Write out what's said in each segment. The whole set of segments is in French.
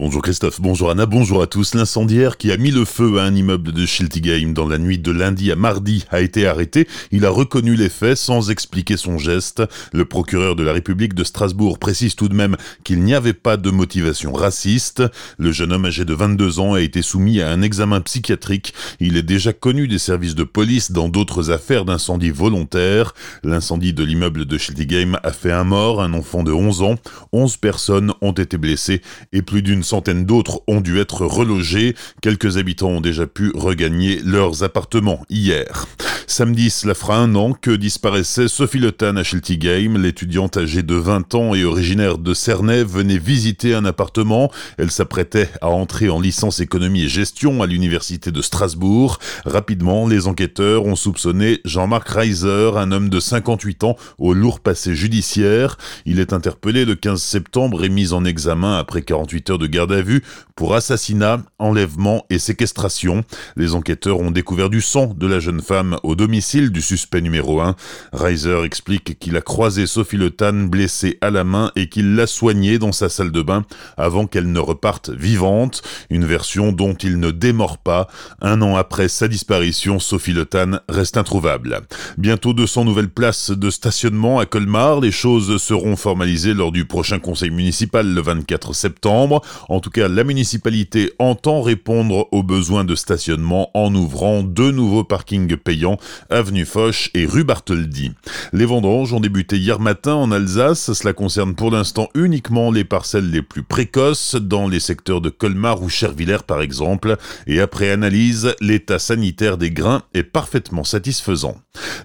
Bonjour Christophe, bonjour Anna, bonjour à tous. L'incendiaire qui a mis le feu à un immeuble de Schiltigheim dans la nuit de lundi à mardi a été arrêté. Il a reconnu les faits sans expliquer son geste. Le procureur de la République de Strasbourg précise tout de même qu'il n'y avait pas de motivation raciste. Le jeune homme âgé de 22 ans a été soumis à un examen psychiatrique. Il est déjà connu des services de police dans d'autres affaires d'incendie volontaire. L'incendie de l'immeuble de Schiltigheim a fait un mort, un enfant de 11 ans. 11 personnes ont été blessées et plus d'une une centaine d'autres ont dû être relogés. Quelques habitants ont déjà pu regagner leurs appartements hier. Samedi, cela fera un an que disparaissait Sophie Le Tan à Schiltigheim. L'étudiante âgée de 20 ans et originaire de Cernay venait visiter un appartement. Elle s'apprêtait à entrer en licence économie et gestion à l'université de Strasbourg. Rapidement, les enquêteurs ont soupçonné Jean-Marc Reiser, un homme de 58 ans au lourd passé judiciaire. Il est interpellé le 15 septembre et mis en examen après 48 heures de garde à vue pour assassinat, enlèvement et séquestration. Les enquêteurs ont découvert du sang de la jeune femme au domicile du suspect numéro 1. Reiser explique qu'il a croisé Sophie Le Tan blessée à la main et qu'il l'a soignée dans sa salle de bain avant qu'elle ne reparte vivante, une version dont il ne démord pas. Un an après sa disparition, Sophie Le Tan reste introuvable. Bientôt 200 nouvelles places de stationnement à Colmar, les choses seront formalisées lors du prochain conseil municipal le 24 septembre. En tout cas, la municipalité entend répondre aux besoins de stationnement en ouvrant deux nouveaux parkings payants avenue Foch et rue Bartholdi. Les vendanges ont débuté hier matin en Alsace. Cela concerne pour l'instant uniquement les parcelles les plus précoces dans les secteurs de Colmar ou Chervillers par exemple. Et après analyse, l'état sanitaire des grains est parfaitement satisfaisant.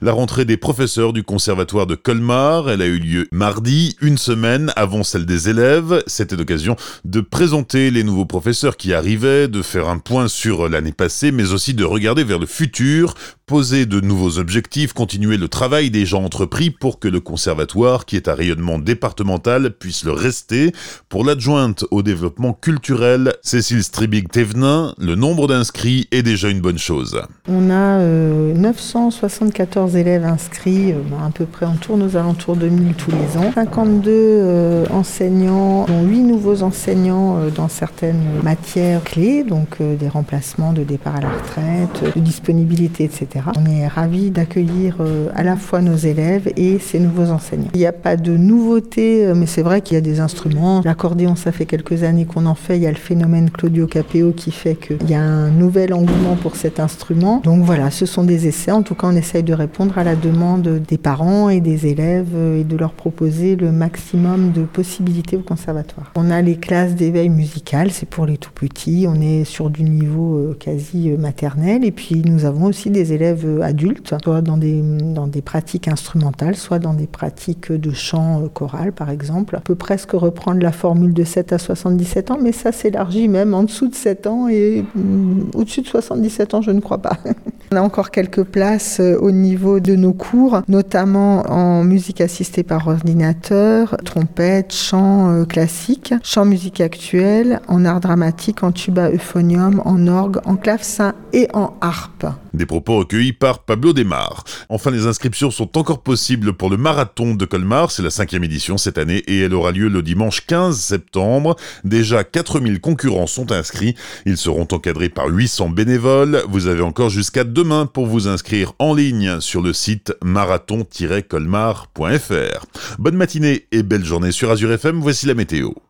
La rentrée des professeurs du conservatoire de Colmar, elle a eu lieu mardi, une semaine avant celle des élèves. C'était l'occasion de présenter les nouveaux professeurs qui arrivaient, de faire un point sur l'année passée, mais aussi de regarder vers le futur, poser de nouveaux objectifs, continuer le travail déjà entrepris pour que le conservatoire, qui est à rayonnement départemental, puisse le rester. Pour l'adjointe au développement culturel, Cécile Stribig-Thévenin, le nombre d'inscrits est déjà une bonne chose. On a euh, 14 élèves inscrits, euh, bah, à peu près, on tourne aux alentours de 1000 tous les ans. 52 euh, enseignants, dont 8 nouveaux enseignants euh, dans certaines matières clés, donc des remplacements, de départ à la retraite, de disponibilité, etc. On est ravis d'accueillir à la fois nos élèves et ces nouveaux enseignants. Il n'y a pas de nouveauté, mais c'est vrai qu'il y a des instruments. L'accordéon, ça fait quelques années qu'on en fait. Il y a le phénomène Claudio Capéo qui fait qu'il y a un nouvel engouement pour cet instrument. Donc voilà, ce sont des essais. En tout cas, on essaye de répondre à la demande des parents et des élèves euh, et de leur proposer le maximum de possibilités au conservatoire. On a les classes d'éveil musical, c'est pour les tout petits. On est sur du niveau quasi maternel. Et puis, nous avons aussi des élèves adultes, soit dans des, dans des pratiques instrumentales, soit dans des pratiques de chant euh, choral, par exemple. On peut presque reprendre la formule de 7 à 77 ans, mais ça s'élargit même en dessous de 7 ans et mm, au-dessus de 77 ans, je ne crois pas. On a encore quelques places euh, au niveau de nos cours, notamment en musique assistée par ordinateur, trompette, chant euh, classique, chant musique actuelle, en art dramatique, en tuba euphonium, en orgue, en clavecin et en harpe. Des propos recueillis par Pablo Desmar. Enfin, les inscriptions sont encore possibles pour le marathon de Colmar. C'est la cinquième édition cette année et elle aura lieu le dimanche 15 septembre. Déjà 4000 concurrents sont inscrits. Ils seront encadrés par 800 bénévoles. Vous avez encore jusqu'à demain pour vous inscrire en sur le site marathon-colmar.fr. Bonne matinée et belle journée sur Azure FM. Voici la météo.